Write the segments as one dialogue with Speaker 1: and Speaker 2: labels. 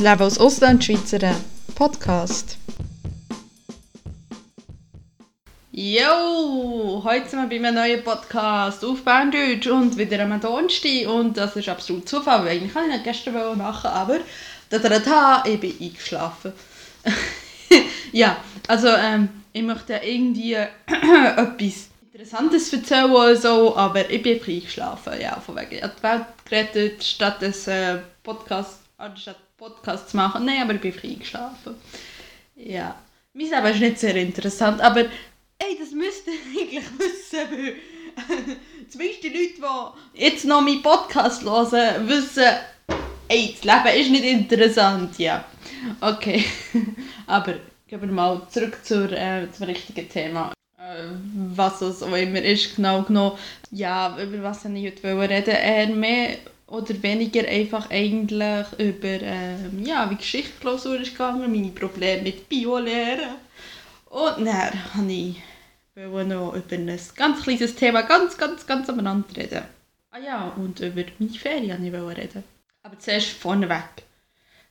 Speaker 1: Das Leben als Auslandschweizerin Podcast.
Speaker 2: Jo, heute sind wir bei einem neuen Podcast auf Berndeutsch und wieder am Donnerstag und das ist absolut Zufall, weil ich nicht gestern machen, aber da, ich bin eingeschlafen. ja, also ähm, ich möchte irgendwie etwas Interessantes erzählen oder so, aber ich bin eingeschlafen, ja, von wegen. Ich habe die Welt gerettet, statt des äh, Podcast, anstatt Podcast zu machen. Nein, aber ich bin eingeschlafen. Ja. Mein Leben ist nicht sehr interessant, aber ey, das müsst ihr eigentlich wissen, weil zumindest die Leute, die jetzt noch meinen Podcast hören, wissen, ey, das Leben ist nicht interessant, ja. Okay, aber gehen wir mal zurück zur, äh, zum richtigen Thema. Äh, was es auch immer ist, genau genommen. Ja, über was ich heute reden Eher mehr oder weniger einfach eigentlich über ähm, ja, wie Geschichtsklausur ist gegangen, meine Probleme mit Bio-Lehren. Und dann habe ich noch über ein ganz kleines Thema ganz, ganz, ganz am reden. Ah ja, und über meine Ferien ich reden. Aber zuerst vorneweg.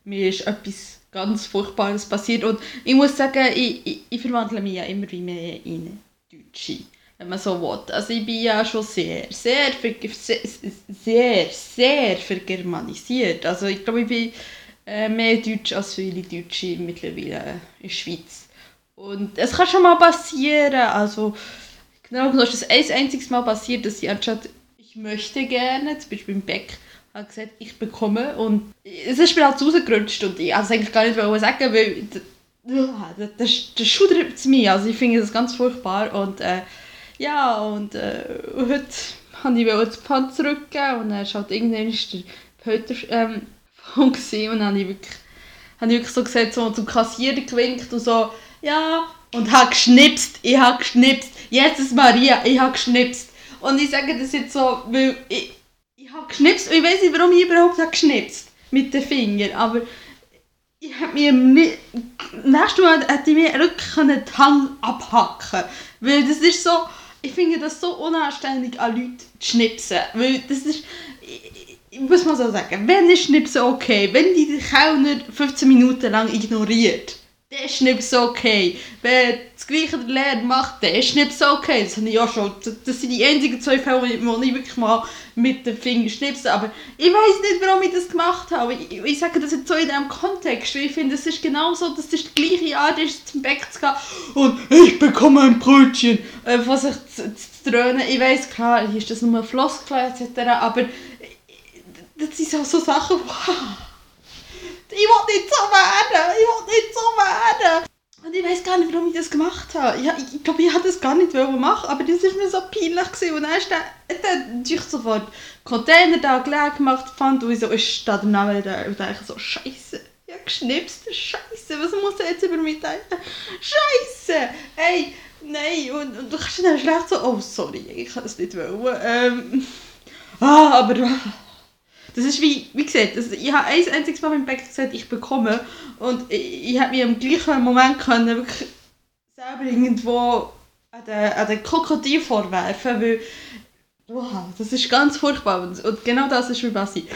Speaker 2: Mir ist etwas ganz Furchtbares passiert und ich muss sagen, ich, ich, ich verwandle mich ja immer wie mehr in Deutsche wenn man so will. Also ich bin ja schon sehr, sehr, sehr, sehr, sehr vergermanisiert. Also ich glaube, ich bin äh, mehr Deutsch als viele Deutsche mittlerweile in der Schweiz. Und es kann schon mal passieren, also genau genommen ist das ein einziges Mal passiert, dass ich anstatt ich möchte gerne, zum Beispiel im Beck, habe gesagt, ich bekomme und es ist mir halt rausgerutscht und ich wollte es eigentlich gar nicht sagen, weil das, das, das schudert mich, also ich finde das ganz furchtbar und äh, ja, und äh, heute wollte ich das Pfand zurückgeben und dann war halt irgendwann der Pöter ähm, und dann habe ich wirklich, habe ich wirklich so gesagt, so zum Kassierer gewinkt und so, ja, und habe geschnipst, ich habe geschnipst, Jesus Maria, ich habe geschnipst. Und ich sage das jetzt so, weil ich, ich habe geschnipst und ich weiß nicht, warum ich überhaupt habe geschnipst mit den Fingern, aber ich hätte mir nicht, nächstes Mal hätte ich mir wirklich die Hand abhacken weil das ist so, ich finde das so unanständig an Leute zu schnipsen, weil das ist, ich, ich muss mal so sagen, wenn ist Schnipsen okay, wenn die den Kellner 15 Minuten lang ignoriert, der ist nicht so okay. Wer das Gleiche der macht, der ist nicht so okay. Das, habe ich auch schon, das sind die einzigen zwei Fälle, wo ich wirklich mal mit dem Finger schnipse. Aber ich weiß nicht, warum ich das gemacht habe. Ich, ich sage das jetzt so in diesem Kontext. Weil ich finde, es ist genau so, dass das die gleiche Art ist, zum Bäck zu gehen und ich bekomme ein Brötchen, äh, von sich zu, zu dröhnen. Ich weiß klar, hier ist das nur ein Floskel etc. Aber das sind so, so Sachen, wow ich will nicht so werden, ich will nicht so werden. Und ich weiß gar nicht, warum ich das gemacht habe. Ja, ich, glaube, ich hätte das gar nicht machen aber das war mir so peinlich. Gewesen. Und dann ist der, natürlich sofort Container da geleert gemacht, fand und so, ich stehe daneben da und denke so, Scheiße, habe geschnipst, Scheiße, was muss er jetzt über mich denken? Scheiße, hey, nein. Und, und du kannst dann schlecht so, oh sorry, ich kann das nicht wollen. Ähm, ah, aber... Das ist wie, wie gesagt, also ich habe ein einziges Mal im Bäcker gesagt, ich bekomme und ich, ich habe mich im gleichen Moment können wirklich selber irgendwo an den, an den Krokodil vorwerfen, weil wow, das ist ganz furchtbar. Und, und genau das ist wie Basi.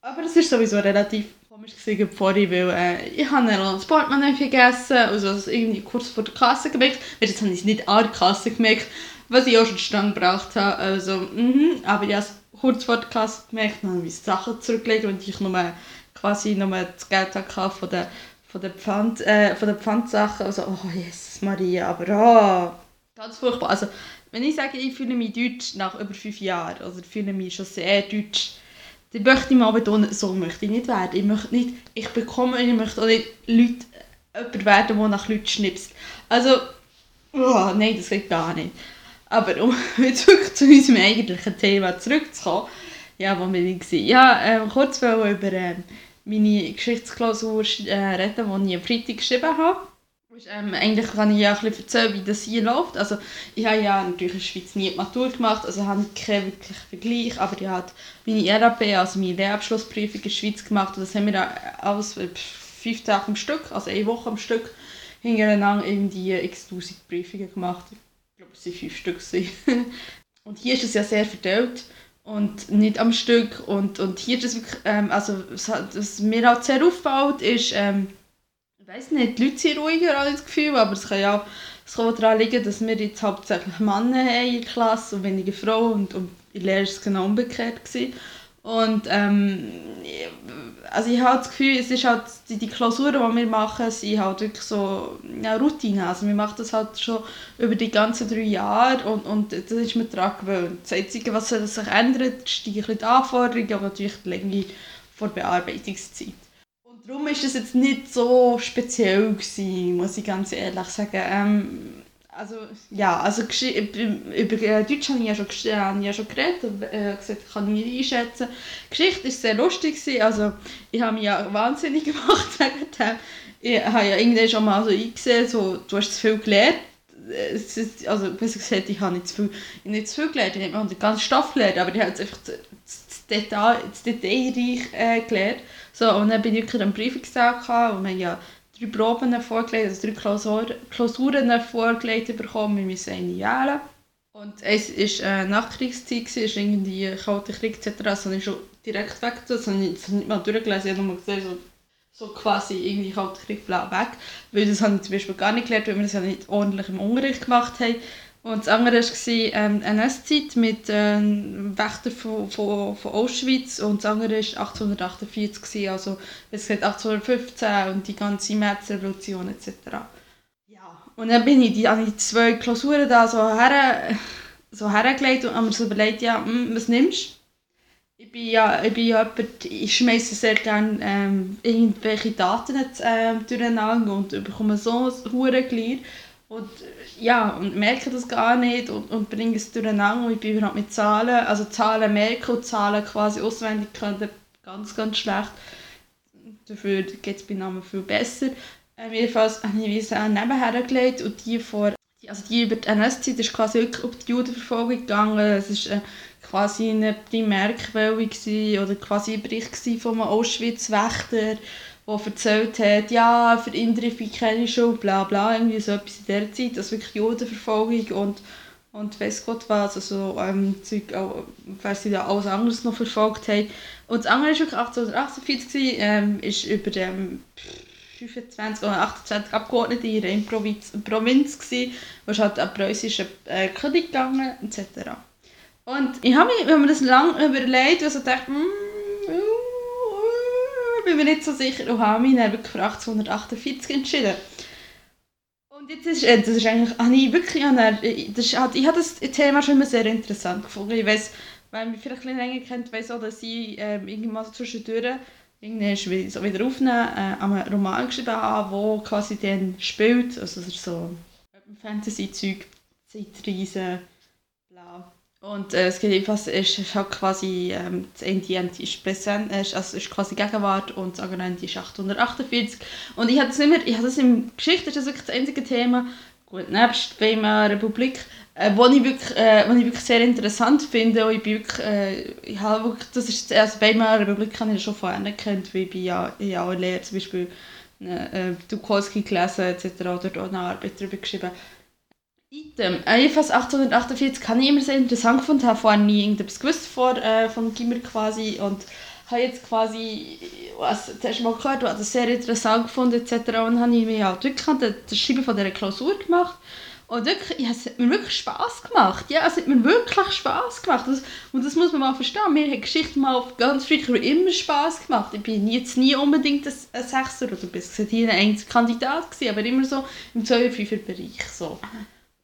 Speaker 2: Aber es ist sowieso relativ komisch gewesen vorhin, weil äh, ich habe das Portemonnaie vergessen, also, also irgendwie kurz vor der Kasse gemerkt, weil jetzt habe ich es nicht an der Kasse gemerkt, was ich auch schon stand gebraucht habe, also mhm, aber ja, kurz vor der Kasse gemerkt, dann habe ich Sachen zurückgelegt und ich nur quasi nur das Geld hatte von der von der Pfand äh, von der Pfandsachen also oh Jesus Maria aber oh, ganz furchtbar. Also wenn ich sage ich fühle mich deutsch nach über fünf Jahren also ich fühle mich schon sehr deutsch dann möchte ich mal betonen so möchte ich nicht werden. Ich möchte nicht ich bekomme ich möchte auch nicht Leute jemand werden der nach Leuten schnipst. Also oh, nein das geht gar nicht. Aber um jetzt wirklich zu unserem eigentlichen Thema zurückzukommen, ja, wo wir waren. Ja, ähm, kurz über ähm, meine Geschichtsklausur äh, reden, die ich am Freitag geschrieben habe. Ähm, eigentlich kann ich ja ein bisschen erzählen, wie das hier läuft. Also, ich habe ja natürlich in der Schweiz nie die Matur gemacht, also habe keinen wirklichen Vergleich, aber ich habe meine RAP, also meine Lehrabschlussprüfung in der Schweiz gemacht und das haben wir alles fünf Tage am Stück, also eine Woche am Stück, hintereinander irgendwie x tausend Prüfungen gemacht ich glaube, es waren fünf Stück. und hier ist es ja sehr verteilt. Und nicht am Stück. Und, und hier das ähm, also was, mir halt sehr auffällt, ist, ähm, ich weiß nicht, die Leute sind ruhiger, ich das Gefühl, aber es kann ja es kann daran liegen, dass wir jetzt hauptsächlich Männer haben in der Klasse und weniger Frauen und, und in der Lehre war es genau umgekehrt. Gewesen. Und ähm, also ich habe das Gefühl, es ist halt, die, die Klausuren, die wir machen, sind halt wirklich so ja, Routine. Also wir machen das halt schon über die ganzen drei Jahre und, und das ist mir daran gewöhnt. Das Einzige, was sich ändert, ist die Anforderungen, aber natürlich die Länge der Bearbeitungszeit. Und darum war es jetzt nicht so speziell, gewesen, muss ich ganz ehrlich sagen. Ähm, also, ja, also über äh, Deutsch habe ich ja schon, äh, ja schon geredet und äh, gesagt, kann ich nicht einschätzen. Die Geschichte war sehr lustig, gewesen. also ich habe mich ja wahnsinnig gemacht wegen dem. Ich habe ja irgendwann schon mal so eingesehen, so, du hast zu viel gelernt. Ist, also besser gesagt, ich habe nicht zu viel, nicht zu viel gelernt, ich habe den ganzen Stoff gelernt, aber ich habe einfach das, das Detail, das Detailreich äh, gelernt. So, und dann bin ich wirklich am Prüfungstag und wir haben ja drei Proben vorgelegt, also drei Klausur, Klausuren vorgelegt bekommen, wir müssen eine wählen. Und es war äh, Nachkriegszeit, es war irgendwie Kalter Krieg etc. Also ich schon direkt weg, das habe ich nicht mal durchgelesen, ich habe nur gesehen, so, so quasi irgendwie Kalter Krieg blau weg. Weil das habe ich zum Beispiel gar nicht gelernt, weil wir das ja nicht ordentlich im Unterricht gemacht haben. Und das andere war ähm, NS-Zeit mit ähm, Wächtern von, von, von Auschwitz und das andere war 1848, gewesen, also es geht 1815 und die ganze Märzrevolution etc. Ja, und dann bin ich die, an die zwei Klausuren da so, her, so hergelegt und habe mir so überlegt, ja, hm, was nimmst du? Ich bin ja, ich bin ja jemand, ich schmeiße sehr gerne ähm, irgendwelche Daten äh, durcheinander und bekomme so ein Hurenglied. Und ja, und merke das gar nicht und, und bringe es durcheinander. Und ich bin überhaupt mit Zahlen, also Zahlen merken und Zahlen quasi auswendig können, ganz, ganz schlecht. Dafür geht es bei Namen viel besser. Ähm, jedenfalls habe ich wie nebenher gelegt und die vor also die über die NS-Zeit ist quasi wirklich auf die Judenverfolgung gegangen. Es war äh, quasi eine Primärquelle oder quasi ein Bericht von einem Auschwitz-Wächter der erzählt hat, ja, für Indrifi keine Schuld, bla bla, irgendwie so etwas in dieser Zeit, also wirklich Judenverfolgung und, und weiss Gott was, also ähm, Zeug, auch, weil sie da alles anderes noch verfolgt haben. Und das andere war wirklich 1848, ähm, ist über dem 25 oder 28 Abgeordnete in einer Provinz, Provinz gewesen, wo es halt an preußischen äh, König gegangen etc. Und ich habe mir das lange überlegt, also dachte, mm, bin mir nicht so sicher und habe mich dann wirklich für 1848 entschieden. Und jetzt ist, äh, das ist eigentlich, habe ich wirklich, das ist, ich habe das Thema schon immer sehr interessant gefunden. Ich weiß, wer mich vielleicht ein länger kennt, weiß auch, dass ich ähm, irgendwann so zwischendurch irgendwie so wieder aufnehmen, äh, einen Roman geschrieben habe, der quasi dann spielt, also so Fantasy-Zeug, Zeitreisen, bla. Und äh, geht jedenfalls, ist, ist halt quasi, ähm, das eine ist präsent, ist, also ist quasi Gegenwart und das andere ist 848. Und ich habe das immer, ich habe das in Geschichte, ist das wirklich das einzige Thema, gut, nebst Weimarer Republik, äh, wo ich wirklich, äh, wo ich wirklich sehr interessant finde und ich bin wirklich, äh, ich habe wirklich, das ist, also Weimarer Republik habe ich schon vorher kennt, weil ich bin ja, habe auch Lehre, zum Beispiel äh, Dukowski gelesen etc. oder auch eine Arbeit darüber geschrieben. Item. Äh, jedenfalls 1848 habe ich immer sehr interessant gefunden, habe vorher nie irgendetwas gewusst vor, äh, von Gimmer quasi und habe jetzt quasi was, das erste Mal gehört und das sehr interessant gefunden etc. Und habe ich mir auch wirklich das Schreiben von dieser Klausur gemacht und wirklich, ja, es hat mir wirklich Spass gemacht. Ja, es hat mir wirklich Spass gemacht. Das, und das muss man mal verstehen. Mir hat Geschichte mal ganz früher immer Spass gemacht. Ich bin jetzt nie unbedingt ein, Sechser oder bis hier ein Kandidat gewesen, aber immer so im 2-5er Bereich. So.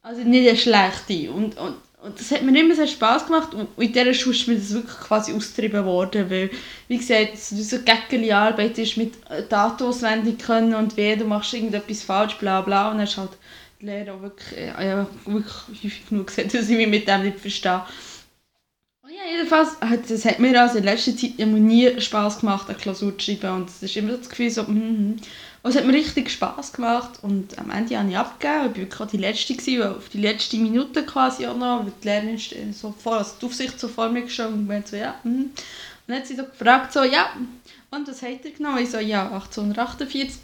Speaker 2: Also nicht eine schlechte. Und, und, und das hat mir immer sehr Spass gemacht. Und in dieser Schule ist mir das wirklich quasi austrieben worden. Weil, wie gesagt, so eine Arbeit ist mit Daten auswendig können und weh, du machst irgendetwas falsch, bla bla. Und dann ist halt die Lehrer auch wirklich, ja, wirklich häufig genug gesagt, dass ich mich mit dem nicht verstehe. Und ja, jedenfalls, das hat mir also in letzter Zeit immer nie Spass gemacht, eine Klausur zu schreiben. Und es ist immer das Gefühl so, mm -hmm. Und es hat mir richtig Spass gemacht und am Ende habe ich abgegeben. Ich war wirklich die Letzte, gewesen, auf die letzte Minute quasi auch noch, weil die Lehrerin so vor, also die Aufsicht so vor mir gestanden und so, ja, hm. Und dann hat sie so gefragt, so, ja, und was hat er genommen? Ich so, ja, 1848.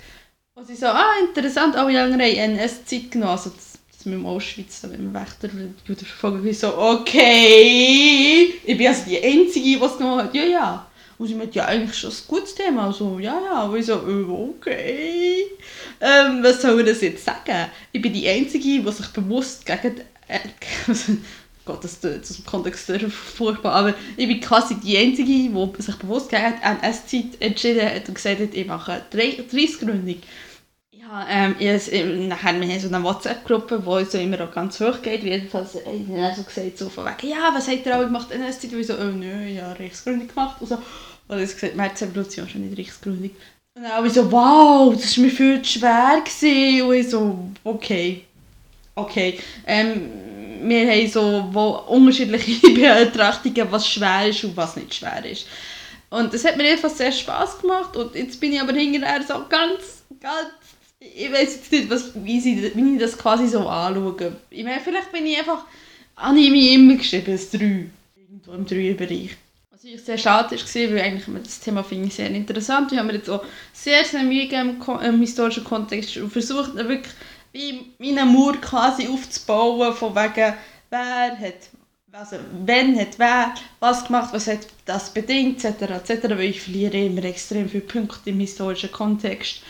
Speaker 2: Und sie so, ah, interessant, alle anderen haben NS-Zeit genommen, also das, das mit dem Auschwitz, mit dem Wächter, Judenverfolgung, ich so, okay, ich bin also die Einzige, die es genommen hat, ja, ja. Und sie meinte, ja, eigentlich schon ein gutes Thema, also, ja, ja, und ich so, äh, okay, ähm, was soll ich das jetzt sagen? Ich bin die Einzige, die sich bewusst gegen, äh, Gott, das ist im Kontext furchtbar, aber ich bin quasi die Einzige, die sich bewusst gegen die NS-Zeit entschieden hat und gesagt hat, ich mache eine 30-Gründung. Ähm, ich, nachher, wir haben so eine WhatsApp-Gruppe, die so immer auch ganz hoch geht. Jedenfalls haben dann so gesagt, so von wegen, ja, was habt ihr alle gemacht in NS-Zeit? Und ich so, oh nö, ja, Reichsgründung gemacht. Und so. Und ich gesagt, Märzrevolution schon nicht Reichsgründung. Und dann habe ich so, wow, das war mir viel zu schwer. Gewesen. Und ich so, okay. Okay. Ähm, wir haben so wo unterschiedliche Betrachtungen, was schwer ist und was nicht schwer ist. Und das hat mir jedenfalls sehr Spass gemacht und jetzt bin ich aber hinterher so ganz, ganz, ich weiß jetzt nicht, was, wie, sie, wie ich das quasi so anschaue. Ich meine, vielleicht bin ich einfach, habe ich mich immer geschrieben, als 3, irgendwo im 3-Bereich. Was ich sehr schade war, weil eigentlich das Thema finde ich sehr interessant. Ich habe mir jetzt auch sehr, sehr Mühe gegeben im historischen Kontext und versucht wirklich wie meinen Mauer quasi aufzubauen, von wegen, wer hat, also wenn hat wer was gemacht, was hat das bedingt, etc., etc., weil ich verliere immer extrem viele Punkte im historischen Kontext.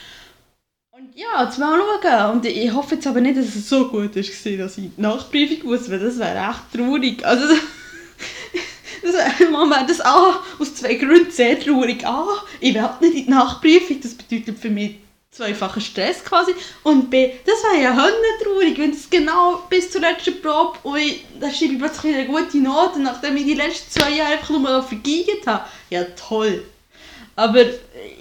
Speaker 2: Ja, jetzt mal schauen. Und ich hoffe jetzt aber nicht, dass es so gut ist, dass ich die Nachprüfung muss, weil das wäre echt traurig. Also, das, wäre das A aus zwei Gründen sehr traurig. A, ich will nicht in die Nachprüfung, das bedeutet für mich zweifacher Stress quasi. Und B, das wäre ja traurig, wenn es genau bis zur letzten Probe und ich, dann schreibe ich plötzlich eine gute Note, nachdem ich die letzten zwei Jahre einfach nur noch vergeigt habe. Ja, toll. Aber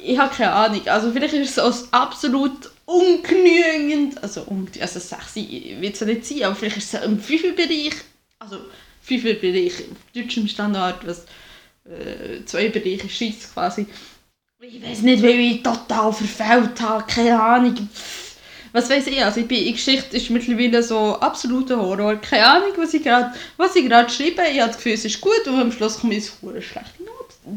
Speaker 2: ich habe keine Ahnung. Also vielleicht ist es absolut ungenügend, also, also 6 wird es ja nicht sein, aber vielleicht ist es im 5 Bereich, also 5 Bereich im deutschen Standard, was äh, zwei Bereiche Schweiz quasi, ich weiß nicht, weil ich total verfehlt habe, keine Ahnung. Was weiß ich, also ich bin, die Geschichte ist mittlerweile so absoluter Horror. Keine Ahnung, was ich gerade schreibe. Ich habe das Gefühl, es ist gut und am Schluss komme ich eine schlechte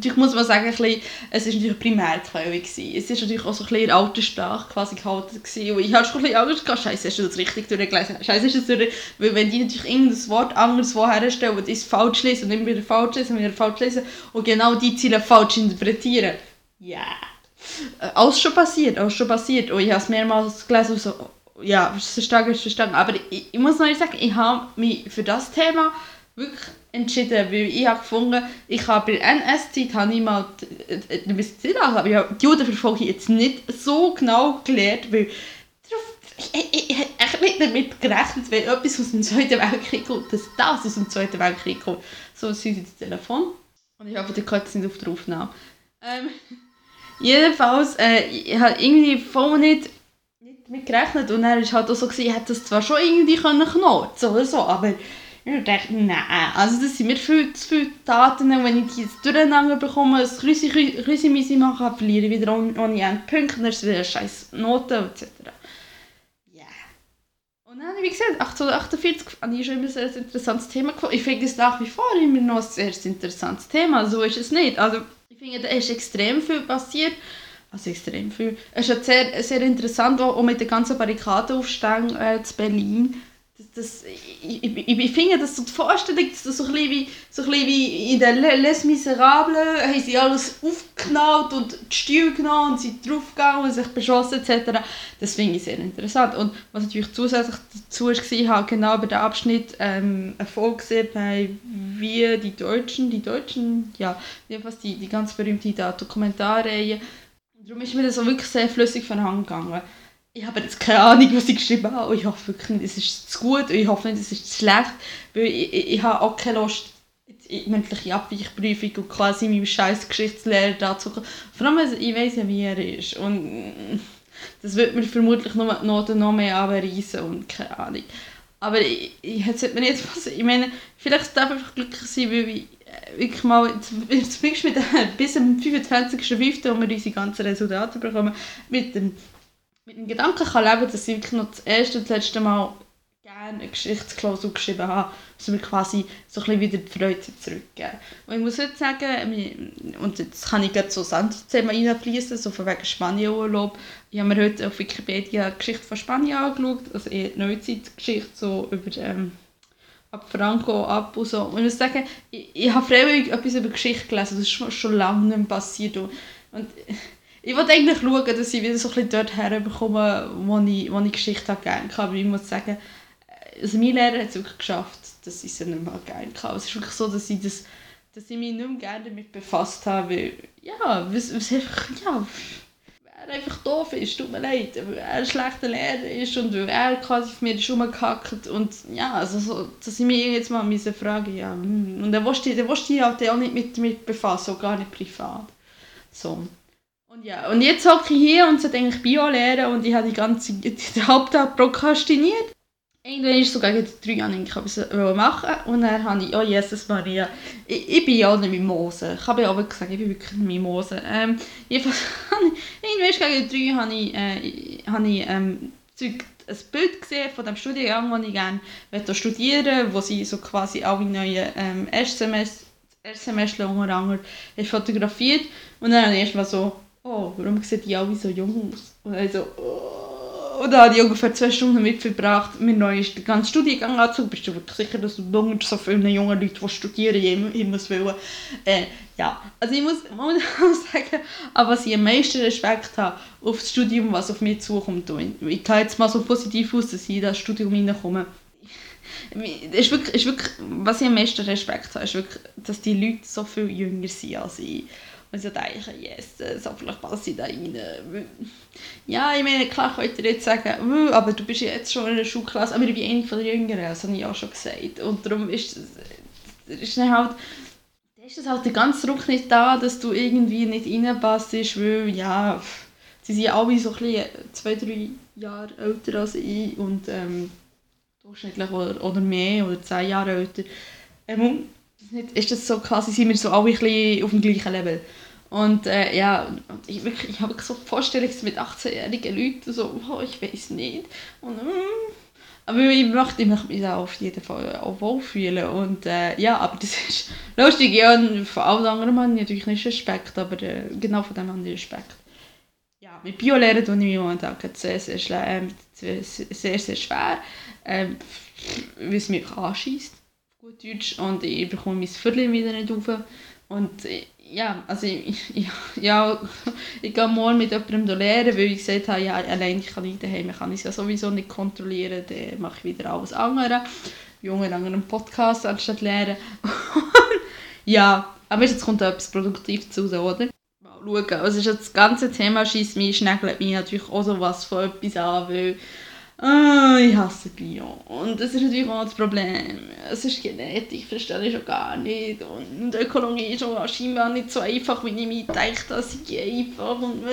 Speaker 2: Ich muss mal sagen, bisschen, es war natürlich Primärquelle. Es war natürlich auch so ein bisschen in alter Sprache quasi gehalten. Gewesen. Und ich hatte schon ein bisschen Angst gehabt, scheiße, hast du das richtig durchgelesen? Scheiße, ist das durch... Weil wenn die natürlich irgendein Wort anders woher stellen und es falsch lesen und immer wieder falsch lesen und wieder falsch lesen und genau die Ziele falsch interpretieren, ja. Yeah. alles schon passiert, alles schon passiert. Und ich habe es mehrmals gelesen und so, ja, verstanden, verstanden. Aber ich, ich muss noch sagen, ich habe mich für das Thema wirklich entschieden, weil ich habe gefunden, ich habe bei NS-Zeit habe ich mal, ich weiß nicht aber ich habe die Judenverfolgung jetzt nicht so genau gelernt, weil ich, ich, ich nicht damit gerechnet, wenn etwas aus dem Zweiten Weltkrieg kommt, dass das aus dem Zweiten Weltkrieg kommt. So, es ist das Telefon. Und ich hoffe, die könnt es nicht auf der Aufnahme. Ähm, Jedenfalls, äh, ich habe irgendwie voll nicht, nicht damit gerechnet und er war halt auch so, gewesen, ich hätte das zwar schon irgendwie können oder so, aber ich dachte, nein, also das sind mir viel zu viele Daten, wenn ich die jetzt durcheinander bekomme, ein Rüsi-Misi mache, verliere ich wieder ohne, Punkte, dann ist es wieder scheiß Note etc. Ja. Und dann, wie gesagt, 1848 habe ich schon immer ein sehr interessantes Thema. Ich finde es nach wie vor immer noch ein sehr interessantes Thema, so ist es nicht. Also, finde, da ist extrem viel passiert. Also extrem viel. Es ist sehr, sehr interessant, auch mit den ganzen Barrikadenaufständen äh, zu Berlin das, ich, ich, ich finde, dass so die Vorstellung, dass das so ein bisschen wie, so ein bisschen wie in den Les Miserables haben sie alles aufgeknallt und die Stühle genommen und sind draufgegangen und sich beschossen etc. Das finde ich sehr interessant. Und was natürlich zusätzlich dazu war, habe genau bei dem Abschnitt ähm, eine Folge gesehen bei «Wir, die Deutschen», die Deutschen, ja, jedenfalls die, die ganz berühmte Dokumentarreihe. Darum ist mir das auch wirklich sehr flüssig von Hand gegangen ich habe jetzt keine Ahnung, was ich geschrieben habe. ich hoffe wirklich es ist zu gut und ich hoffe nicht, es ist zu schlecht. Weil ich, ich, ich habe auch keine Lust, mündliche Abweichprüfung und quasi meinem scheiß Geschichtslehrer dazu. Vor allem, also ich weiß ja, wie er ist. Und das wird mir vermutlich noch, die Noten noch mehr abreißen und keine Ahnung. Aber ich, ich, jetzt mir nicht was. Ich meine, vielleicht darf ich einfach glücklich sein, weil ich äh, wirklich mal, zumindest mit bis am 25.05., wo wir unsere ganzen Resultate bekommen, mit dem mit dem Gedanken kann leben, dass ich wirklich noch das erste und das letzte Mal gerne eine Geschichtsklausel geschrieben habe, dass mir quasi so ein bisschen wieder die Freude zurückgeben. Und ich muss heute sagen, und jetzt kann ich gerade so das andere Thema reinfließen, so von wegen Spanienurlaub. Ich habe mir heute auf Wikipedia die Geschichte von Spanien angeschaut, also eher die Neuzeitgeschichte, so über ähm, ab Franco ab und so. Und ich muss sagen, ich, ich habe freiwillig etwas über Geschichte gelesen, das ist schon, lange nicht passiert. Und, und ich wollte eigentlich schauen, dass ich wieder so ein dort herbekomme, wo ich, wo ich Geschichte gerne hatte. Aber ich muss sagen, also mein Lehrer hat es wirklich geschafft, dass ich sie nicht mehr gerne hatte. Es ist wirklich so, dass ich, das, dass ich mich nicht mehr gerne damit befasst habe, weil, ja, was, was einfach, ja, er einfach doof ist, tut mir leid, weil er ein schlechter Lehrer ist und weil er quasi auf mir ist rumgehackt und ja, also so, dass ich mich jetzt mal diese Frage ja, hm. und dann wusste ich, ich halt auch nicht mit, mit befassen, auch gar nicht privat. So. Und ja, und jetzt hocke ich hier und sollte eigentlich Bio lernen und ich habe die ganze den Haupttag prokrastiniert. Irgendwann ist so gegen drei an ich etwas machen und dann habe ich, oh Jesus Maria, ich, ich bin ja eine Mimose. Ich habe ja auch gesagt, ich bin wirklich eine Mimose. Ähm, jedenfalls, irgendwann gegen die drei habe ich, äh, habe ich ähm, ein Bild gesehen von dem Studiengang, den ich gerne studieren möchte, wo sie so quasi alle neuen ähm, Erstsemester, Erstsemester unter anderem fotografiert und dann habe ich erstmal so oh, warum sehen die alle so jung aus? Und dann so, oh. Und dann habe ich ungefähr zwei Stunden damit verbracht, mir neu den ganzen Studiengang anzuschauen. Bist du wirklich sicher, dass du so viele junge Leute, die studieren, ich muss wollen? Äh, ja, also ich muss, muss sagen, aber was ich am meisten Respekt habe auf das Studium, was auf mich zukommt. Ich gehe jetzt mal so positiv aus, dass ich in das Studium reinkomme. Ist wirklich, ist wirklich, was ich am meisten Respekt habe, ist wirklich, dass die Leute so viel jünger sind als ich. Und so denke, yes, so vielleicht passe ich da rein. Ja, ich meine, klar könnt ihr jetzt sagen, aber du bist jetzt schon in der Schulklasse, aber ich bin eine von der Jüngeren, das habe ich auch schon gesagt. Und darum ist, ist dann halt, ist das halt der ganze Druck nicht da, dass du irgendwie nicht reinpasst, weil, ja, sie sind alle so ein bisschen zwei, drei Jahre älter als ich und ähm, durchschnittlich oder, oder mehr, oder zehn Jahre älter. Ähm, ist das so quasi, sind wir so alle ein bisschen auf dem gleichen Level. Und äh, ja, ich, wirklich, ich habe so Vorstellungen mit 18-jährigen Leuten, so, oh, ich weiß nicht. Und, mm, aber ich möchte mich auch auf jeden Fall auch wohlfühlen. Und äh, ja, aber das ist lustig. Ja, von allen anderen habe ich natürlich nicht Respekt, aber äh, genau von dem habe ich Respekt. Ja, mit Biolehrer tue ich mich momentan sehr, sehr, sehr, sehr, sehr schwer, ähm, weil es mich anschießt gut Deutsch und ich bekomme mein Viertel wieder nicht rauf. Und ja, also ich, ja, ja, ich gehe morgen mit jemandem lernen, weil ich gesagt habe, ja, allein kann ich daheim, kann ich es ja sowieso nicht kontrollieren, dann mache ich wieder alles andere. Junge einen Podcast anstatt lernen. ja, aber jetzt kommt etwas produktiv zu, oder? Mal schauen. Also das ganze Thema schießt mich, schnägelt mich natürlich auch so was von etwas an, weil Ah, ich hasse Bio. Und das ist natürlich auch das Problem. Es ist Genetik, verstehe ich schon gar nicht. Und Ökologie ist auch scheinbar nicht so einfach, wie ich mir denke, dass ich einfach und.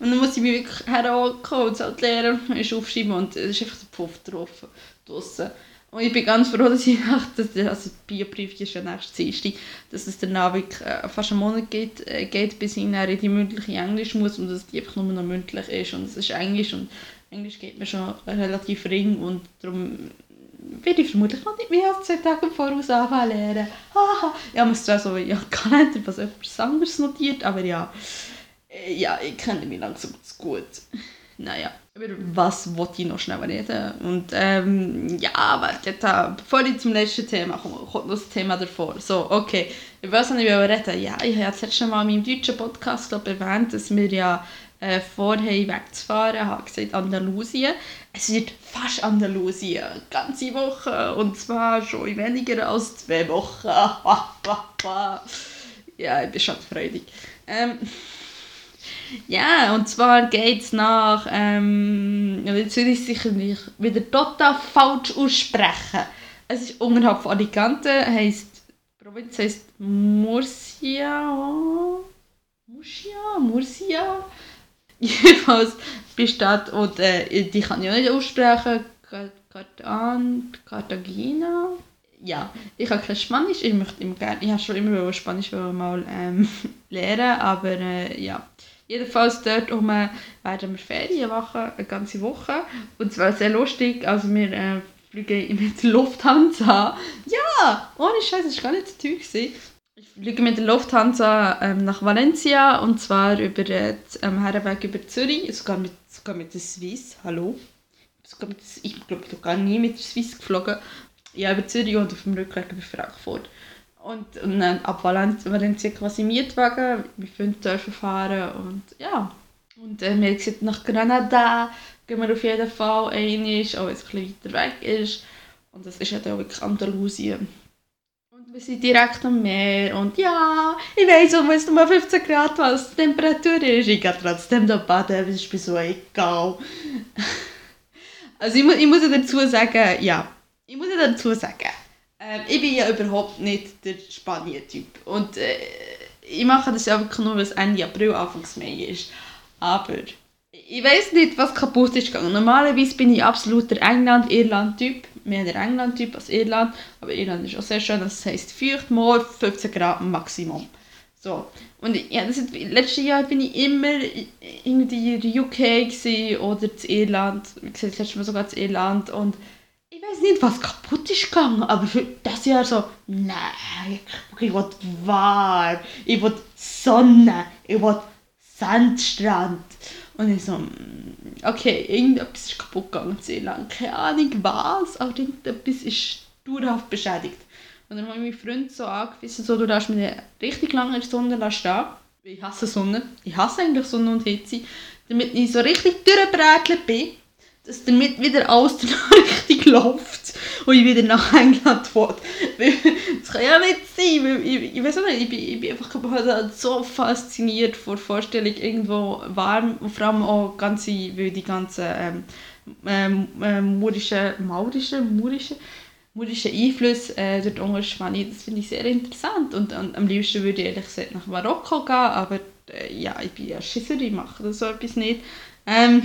Speaker 2: Und dann muss ich mich wirklich herhocken und halt lernen und aufschreiben und es ist einfach der Puff drauf draussen. Und ich bin ganz froh, dass ich nach, dass der, also Biobrief ist ja nächstes Dienstag, dass es danach wirklich äh, fast einen Monat geht, äh, geht bis ich in die mündliche Englisch muss und dass die einfach nur noch mündlich ist und es ist Englisch und Englisch geht mir schon relativ ring und darum werde ich vermutlich noch nicht mehr als zwei Tage im Voraus anfangen lernen. Haha. Ich habe mir zwar so ja, Kalender was etwas anderes notiert, aber ja, äh, ja, ich kenne mich langsam zu gut. Naja, über was wollte ich noch schnell reden? Und ähm, ja, warte, jetzt, bevor ich zum letzten Thema komme, kommt noch das Thema davor. So, okay, über was soll ich reden? Ja, ich habe ja das letzte Mal in meinem deutschen Podcast glaub, erwähnt, dass wir ja äh, vorher wegzufahren, habe gesagt Andalusien. Es wird fast Andalusien, ganze Woche und zwar schon weniger als zwei Wochen. ja, ich bin schon freudig. Ähm, ja, und zwar geht es nach, ähm, jetzt will ich sicher nicht wieder total falsch aussprechen. Es ist unterhalb von Alicante, heisst, die Provinz heisst Murcia, Murcia, Murcia, jedenfalls bei Stadt und äh, die kann ich auch nicht aussprechen. Cartan, Cartagena. Ja, ich habe kein Spanisch, ich möchte immer gerne, ich habe schon immer Spanisch mal ähm, lernen, aber äh, ja, Jedenfalls dort um, äh, werden wir Ferien machen, eine ganze Woche. Und zwar sehr lustig, also wir äh, fliegen mit Lufthansa. Ja, ohne Scheiß, das war gar nicht so teuer. Ich fliege mit der Lufthansa ähm, nach Valencia und zwar über den ähm, Herrenweg über Zürich, sogar mit, sogar mit der Swiss, hallo. Sogar mit, ich glaube, ich bin gar nie mit der Swiss geflogen. Ja, über Zürich und auf dem Rückweg über Frankfurt. Und, und dann ab Valencia quasi Mietwagen, wir fünf dürfen fahren und ja. Und äh, wir sind nach Granada, gehen wir auf jeden Fall einmal, auch wenn es ein bisschen weiter weg ist. Und das ist ja dann wirklich Andalusien. Wir sind direkt am Meer und ja, ich weiß, wo es nur 15 Grad was die Temperatur ist. Ich gehe trotzdem da baden, das ist mir so egal. also ich, mu ich muss dazu sagen, ja, ich muss dazu sagen, ähm, ich bin ja überhaupt nicht der Spanien-Typ. Und äh, ich mache das ja wirklich nur, weil es Ende April, Anfang Mai ist. Aber ich weiß nicht, was kaputt ist gegangen. Normalerweise bin ich absoluter England-Irland-Typ. Mehr der England-Typ als Irland. Aber Irland ist auch sehr schön. Das heisst feucht, mal 15 Grad Maximum. So. Und ja, das ist, letztes Jahr bin ich immer in der UK oder in Irland. Wie gesagt, letztes Mal sogar in Irland. Und ich weiß nicht, was kaputt ist gegangen, aber für das Jahr so, nein, ich will warm, ich will Sonne, ich will Sandstrand. Und ich so, okay, irgendetwas ist kaputt gegangen sehr lange. Keine Ahnung was, aber irgendetwas ist dauerhaft beschädigt. Und dann habe ich meinen Freund so angewiesen, so, du darfst mich richtig lange in der Sonne stehen. Ich hasse Sonne. Ich hasse eigentlich Sonne und Hitze. Damit ich so richtig durchbrätelt bin dass damit wieder alles richtig läuft und ich wieder nach England will. Das kann ja nicht sein, weil ich, ich weiß nicht, ich bin, ich bin einfach so fasziniert von der Vorstellung, irgendwo warm und vor allem auch ganze, weil die ganzen ähm, ähm, ähm, murischen, maurischen, murischen, Einflüsse äh, dort unten das finde ich sehr interessant und, und, am liebsten würde ich ehrlich gesagt nach Marokko gehen, aber äh, ja, ich bin ja Schisser, ich mache so etwas nicht. Ähm,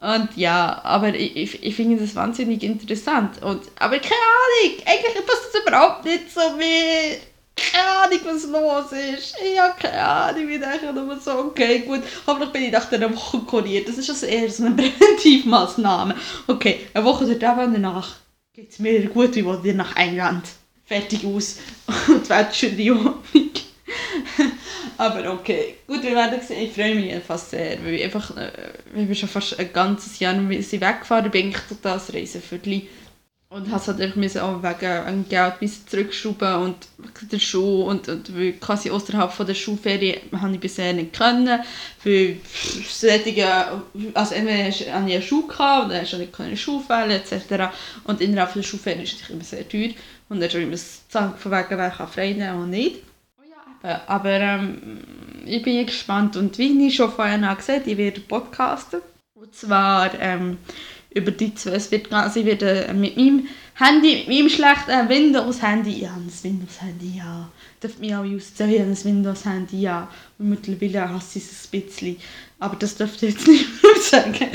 Speaker 2: und ja, aber ich, ich, ich finde das wahnsinnig interessant. Und, aber keine Ahnung, eigentlich passt das überhaupt nicht zu mir. Keine Ahnung, was los ist. Ich habe keine Ahnung, wie denke nur so, okay, gut, hoffentlich bin ich nach einer Woche kuriert. Das ist also eher so eine Präventivmaßnahme. Okay, eine Woche danach geht es mir gut, wie wollt ihr nach England. Fertig aus. Und die Welt Aber okay, gut, wir werden sehen. Ich freue mich fast sehr, weil ich einfach, äh, wir schon fast ein ganzes Jahr sind weggefahren, bin ich total das Reiseviertel. Und habe halt müssen auch wegen Geld zurückschrauben und der Schuh und, und quasi außerhalb von der Schulferie habe ich bisher nicht können. Für solche, also entweder hatte ich einen Schuh gehabt, dann hast nicht keine Schuh fällen etc. Und innerhalb der Schulferie ist es immer sehr teuer. Und dann ist immer das von wegen, wer kann frei nehmen und nicht. Äh, aber ähm, ich bin gespannt und wie ich schon vorher gesagt habe, ich werde podcasten. Und zwar ähm, über die zwei. Es wird also ich werde mit meinem Handy, mit meinem schlechten Windows-Handy, ja, das Windows-Handy, ja. Darf mich auch auszählen, das Windows-Handy, ja. Und mittlerweile hasse ich es ein bisschen. Aber das dürfte ich jetzt nicht mehr sagen.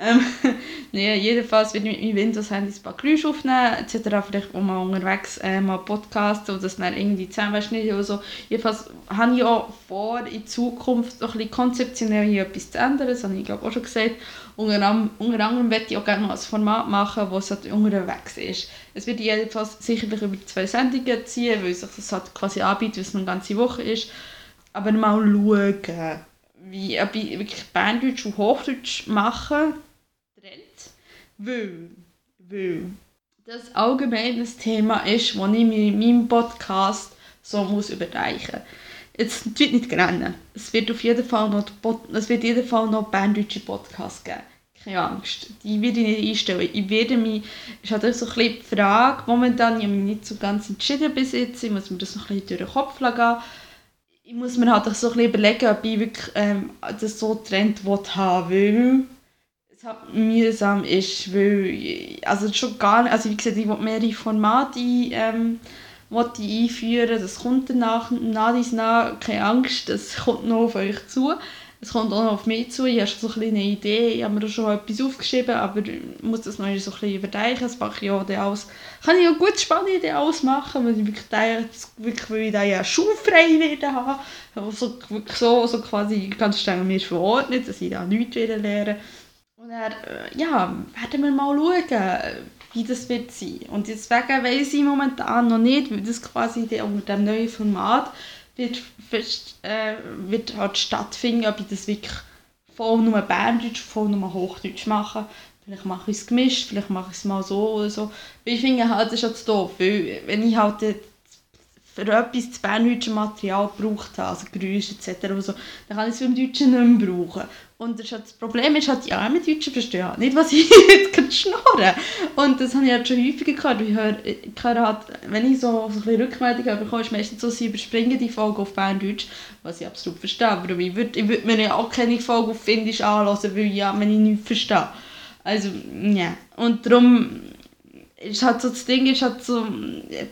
Speaker 2: Ähm, nee, jedenfalls ich mit meinem Windows-Handy ein paar Geräusche aufnehmen, etc. Vielleicht auch mal unterwegs äh, mal podcasten oder das dann irgendwie zusammenschneiden oder so. Jedenfalls habe ich auch vor, in Zukunft noch ein bisschen konzeptionell hier etwas zu ändern, das habe ich glaube auch schon gesagt. Unter unter anderem möchte ich auch gerne mal ein Format machen, das halt unterwegs ist. Es wird jedenfalls sicherlich über zwei Sendungen ziehen, weil sich das halt quasi anbietet, weil es eine ganze Woche ist. Aber mal schauen, wie ob ich wirklich Berndeutsch und Hochdeutsch mache weil, weil das allgemein ein Thema ist, das ich mir in meinem Podcast so muss überreichen muss. Es wird nicht rennen. Es wird auf jeden Fall noch, es wird jeden Fall noch berndeutsche Podcasts geben. Keine Angst. Die werde ich nicht einstellen. Ich werde mich, ist halt so ein die Frage, momentan, ich habe mich nicht so ganz entschieden bis jetzt, ich muss mir das noch ein bisschen durch den Kopf gehen. Ich muss mir halt auch so ein bisschen überlegen, ob ich wirklich ähm, das so Trend haben will, es halt mühsam ist, weil, also schon gar nicht, also wie gesagt, ich will mehrere Formate ähm, einführen, das kommt danach, nach dies nach, keine Angst, das kommt noch auf euch zu. es kommt auch noch auf mich zu, ich habe schon so ein eine Idee, ich habe mir schon etwas aufgeschrieben, aber ich muss das noch so ein bisschen überdenken, das mache ich auch alles, kann ich auch gut spannend alles machen, weil ich wirklich denke, wirklich, weil ich ja schulfrei werde haben, also so, so quasi ganz streng mir verordnet, dass ich da nichts wieder lernen und dann, äh, ja, werden wir mal schauen, wie das wird sein. Und deswegen weiß ich momentan noch nicht, wie das quasi unter dem neuen Format wird, äh, wird halt stattfinden, ob ich das wirklich voll nur Berndeutsch, voll nur Hochdeutsch mache. Vielleicht mache ich es gemischt, vielleicht mache ich es mal so oder so. Weil ich finde halt, das ist halt doof, weil wenn ich halt für etwas das berndeutsche Material gebraucht habe, also Geräusche etc. So, dann kann ich es beim Deutschen nicht mehr brauchen. Und das, halt das Problem ist halt, ja, mit Deutschen verstehe halt nicht, was ich jetzt gerade schnurre. Und das habe ich halt schon häufiger gehört. Ich höre, ich höre halt, wenn ich so, so ein bisschen Rückmeldungen bekomme, ist meistens so, sie überspringen die Folge auf Berndeutsch, was ich absolut verstehe. Aber ich würde, ich würde mir ja auch keine Folge auf Finnisch anhören, weil ja, wenn ich nichts verstehe. Also, ja. Und darum ist halt so, das Ding ist halt so,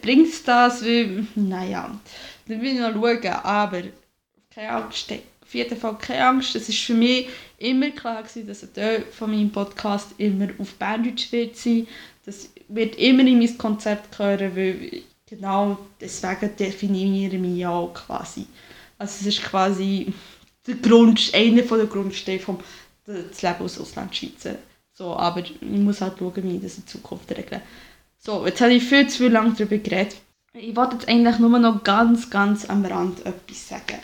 Speaker 2: bringt es das, weil, naja, dann will ich noch schauen, aber keine Angst, auf jeden Fall keine Angst. Es war für mich immer klar gewesen, dass ein Teil von meinem Podcast immer auf Berndeutsch wird sein. Das wird immer in mein Konzept gehören, weil genau deswegen definiere ich mich auch quasi. Also es ist quasi der Grund, einer der Grundsteine vom das Leben als Auslandschweizer. So, aber ich muss halt schauen, wie ich das in Zukunft regle. So, jetzt habe ich viel zu lang darüber geredet. Ich wollte jetzt eigentlich nur noch ganz, ganz am Rand etwas sagen.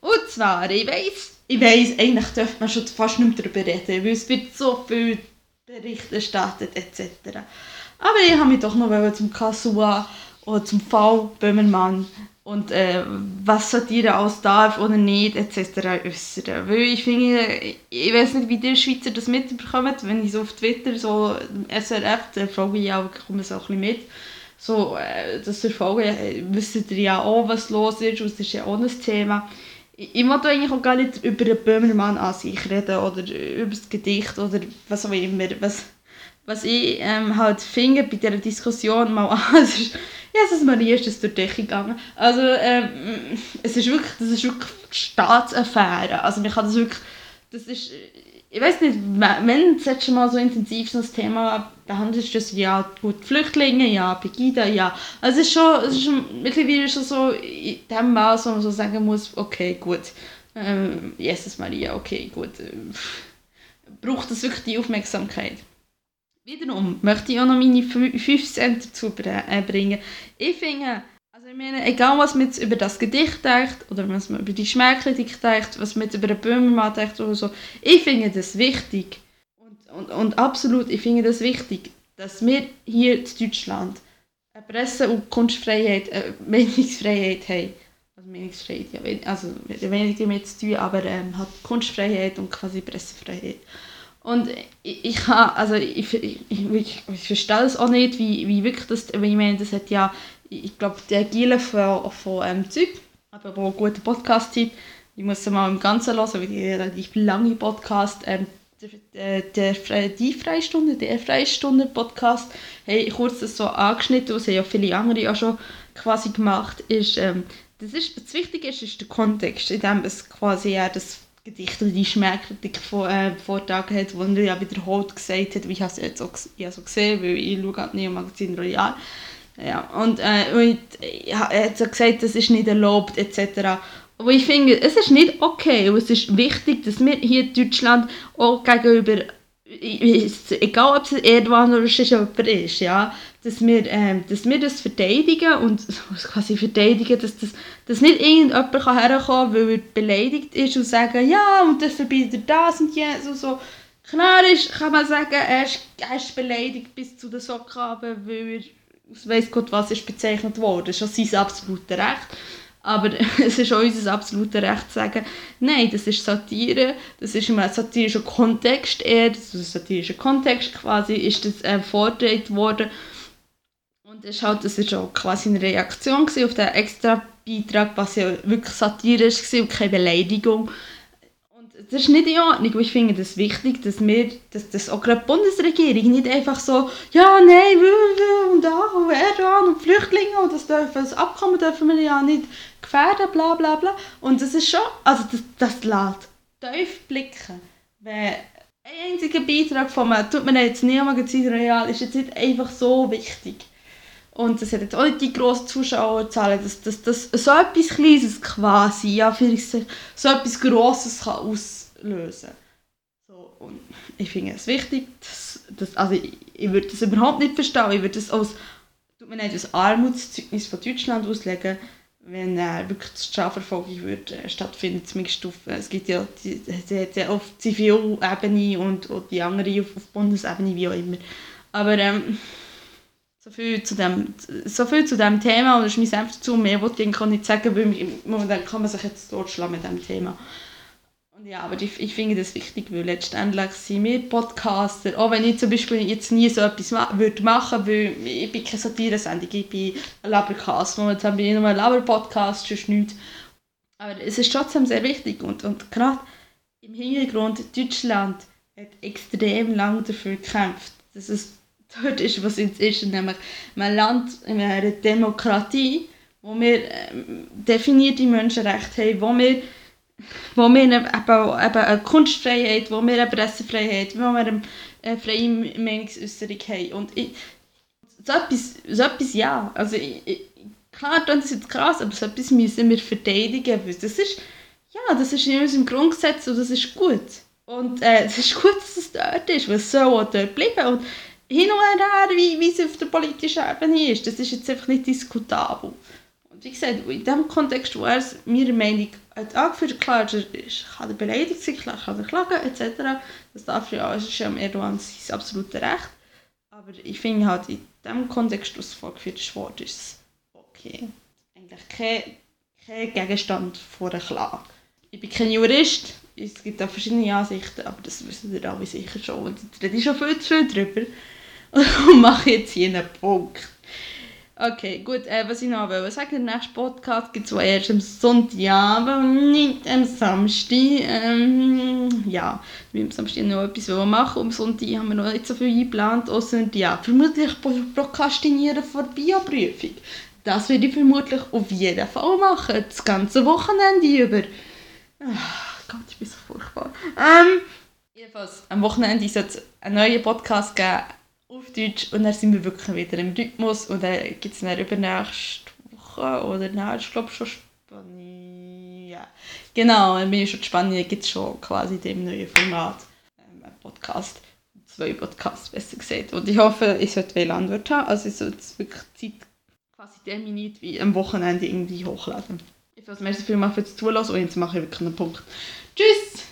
Speaker 2: Und zwar, ich weiss, ich weiss, eigentlich dürfte man schon fast nicht mehr darüber reden, weil es wird so viel Bericht erstattet etc. Aber ich habe mich doch noch zum Kasua oder zum Fall Böhmermann und äh, was Satire aus darf oder nicht etc. äußern. Weil ich finde, ich weiß nicht, wie die Schweizer das mitbekommen, wenn ich so auf Twitter so SRF, da frage ich auch, komme so ein bisschen mit, so, äh, das verfolgen, äh, wisst ihr ja auch, was los ist, und das ist ja auch ein Thema ich wollte eigentlich auch gar nicht über den Böhmermann an sich reden oder über das Gedicht oder was auch immer. Was, was ich ähm, halt finde bei dieser Diskussion mal an, es ist, Jesus Maria ist das durch die Decke gegangen. Also ähm, es ist wirklich, das ist wirklich Staatsaffäre. Also man kann das wirklich, das ist, ich weiß nicht, wenn das letzte Mal so intensiv so ein Thema behandelt ist, das ja gut Flüchtlinge, ja Pegida, ja. Also es ist schon, es ist schon mittlerweile schon so in dem Maß, wo man so sagen muss, okay, gut, ähm, Jesus Maria, okay, gut, äh, braucht das wirklich die Aufmerksamkeit. Wiederum möchte ich auch noch meine 5 Cent dazu äh, bringen. Ich finde, also ich meine, egal was man jetzt über das Gedicht denkt oder was man über die Schmähkritik denkt, was man jetzt über den Böhmermann denkt oder so, ich finde das wichtig und, und, und absolut, ich finde das wichtig, dass wir hier in Deutschland eine Presse- und Kunstfreiheit, eine Meinungsfreiheit haben. Also Meinungsfreiheit, ja, also weniger damit zu tun, aber ähm, hat Kunstfreiheit und quasi Pressefreiheit. Und ich, ich, also ich, ich, ich, ich verstehe es auch nicht, wie, wie wirklich das, ich meine, das hat ja ich glaube, die Agile von, von ähm, Zeug, aber wo gute Podcast sind, ich muss sie mal im Ganzen hören, weil die relativ lange Podcast, ähm, der, der, der, die Freistunde, der Freistunde Podcast, hey, kurz das so angeschnitten, was ja viele andere auch schon quasi gemacht, ist, ähm, das ist, das Wichtige ist, ist der Kontext, in dem es quasi ja das Gedicht oder die Schmähkritik von, äh, vortragen hat, wo er ja wiederholt gesagt hat, wie ich es jetzt auch, ich so gesehen, weil ich schaue halt Neo Magazin Royal, ja, und, äh, und ja, er hat so gesagt, das ist nicht erlaubt etc. Aber ich finde, es ist nicht okay und es ist wichtig, dass wir hier in Deutschland auch gegenüber, egal ob es Erdogan oder jemand ist, ja, dass wir, ähm, dass wir das verteidigen und quasi verteidigen, dass, das, dass nicht irgendjemand kann herkommen kann, weil er beleidigt ist und sagen, ja, und das verbietet das und jenes und so. Klar ist, kann man sagen, er ist, er ist beleidigt bis zu den Socken, weil er weiß Gott was ist bezeichnet worden. Das ist schon sein absolutes Recht. Aber es ist auch unser absolutes Recht zu sagen, nein, das ist Satire, das ist ein satirischer Kontext eher, das ist ein satirischer Kontext quasi, ist das äh, vorgetragen worden. Und es ist halt, das ist auch quasi eine Reaktion auf den extra Beitrag, was ja wirklich satirisch war und keine Beleidigung das ist nicht in Ordnung. Und ich finde das wichtig, dass wir, dass das auch gerade die Bundesregierung nicht einfach so, ja, nein, und da, und Erdogan und Flüchtlinge und das, dürfen, das Abkommen dürfen wir ja nicht gefährden, bla bla bla. Und das ist schon, also das, das lässt tief blicken, wenn ein einziger Beitrag von einem, tut mir jetzt Neo Magazin Real, ist jetzt nicht einfach so wichtig. Und das hat jetzt auch nicht die grossen Zuschauerzahlen, dass, dass, dass so etwas Kleines quasi, ja, für so etwas Grosses kann auslösen so, und ich finde es wichtig, dass, dass also ich, ich würde das überhaupt nicht verstehen, ich würde das als, tut mir nicht, als Armutszeugnis von Deutschland auslegen, wenn äh, wirklich die Strafverfolgung würde, äh, stattfinden, zumindest auf, es gibt ja, die, die, die auf Zivilebene und, und die andere auf, auf Bundesebene, wie auch immer. Aber ähm, so viel zu dem, so viel zu dem Thema und das ist mein Senf dazu. Mehr wollte ich nicht sagen, weil momentan kann man sich jetzt totschlagen mit dem Thema. Ja, aber ich, ich finde das wichtig, weil letztendlich sind wir Podcaster, auch wenn ich zum Beispiel jetzt nie so etwas ma würde machen würde, weil ich bin keine Satire-Sendung, ich bin ein Labercast, momentan bin ich nur ein Laber-Podcast, sonst nichts. Aber es ist trotzdem sehr wichtig und, und gerade im Hintergrund, Deutschland hat extrem lange dafür gekämpft, dass es dort ist, was es ist, nämlich ein Land in einer Demokratie, wo wir ähm, definierte Menschenrechte haben, wo wir, wo wir eben, eben eine Kunstfreiheit, wo wir eine Pressefreiheit, wo wir eine freie Meinungsäußerung haben. Und ich, so, etwas, so etwas ja, also ich, ich, klar, das ist jetzt krass, aber so etwas müssen wir verteidigen, weil das ist, ja, das ist in unserem Grundgesetz und das ist gut. Und äh, es ist gut, dass es dort ist, weil es soll auch dort bleiben. Und hin und her, wie, wie es auf der politischen Ebene ist. Das ist jetzt einfach nicht diskutabel. Und wie gesagt, in dem Kontext, wo er es meiner Meinung hat angeführt, klar, ist, kann er beleidigt sein, klar kann er klagen, etc. Das darf ja, das ist ja Erdogan sein absolutes Recht. Aber ich finde halt, in dem Kontext, wo es vorgeführt wurde, ist okay. Eigentlich kein, kein Gegenstand vor einer Klage. Ich bin kein Jurist, es gibt auch verschiedene Ansichten, aber das wissen ihr alle sicher schon. Und ich rede schon viel zu viel darüber und mache jetzt hier einen Punkt. Okay, gut, äh, was ich noch will sagen, der nächste Podcast gibt es erst am Sonntagabend und nicht am Samstag. Ähm, ja, wir am Samstag noch etwas machen, am Sonntag haben wir noch nicht so viel eingeplant, außer ja, vermutlich Prokrastinieren vor Bioprüfung. Das werde ich vermutlich auf jeden Fall machen, das ganze Wochenende über. Ach Gott, ich bin so furchtbar. Ähm, jedenfalls, am Wochenende sollte es einen neuen Podcast geben, auf Deutsch und dann sind wir wirklich wieder im Rhythmus und dann gibt es dann übernächste Woche oder nein, ich glaube schon Spanien. Ja. Genau, dann bin ich schon in Spanien, gibt es schon quasi dem neuen Format ähm, ein Podcast, zwei Podcasts besser gesagt und ich hoffe, ich sollte viele Antwort haben, also ich sollte wirklich Zeit quasi terminiert wie am Wochenende irgendwie hochladen. Ich weiß, merci vielmals fürs Zulassen und jetzt mache ich wirklich einen Punkt. Tschüss!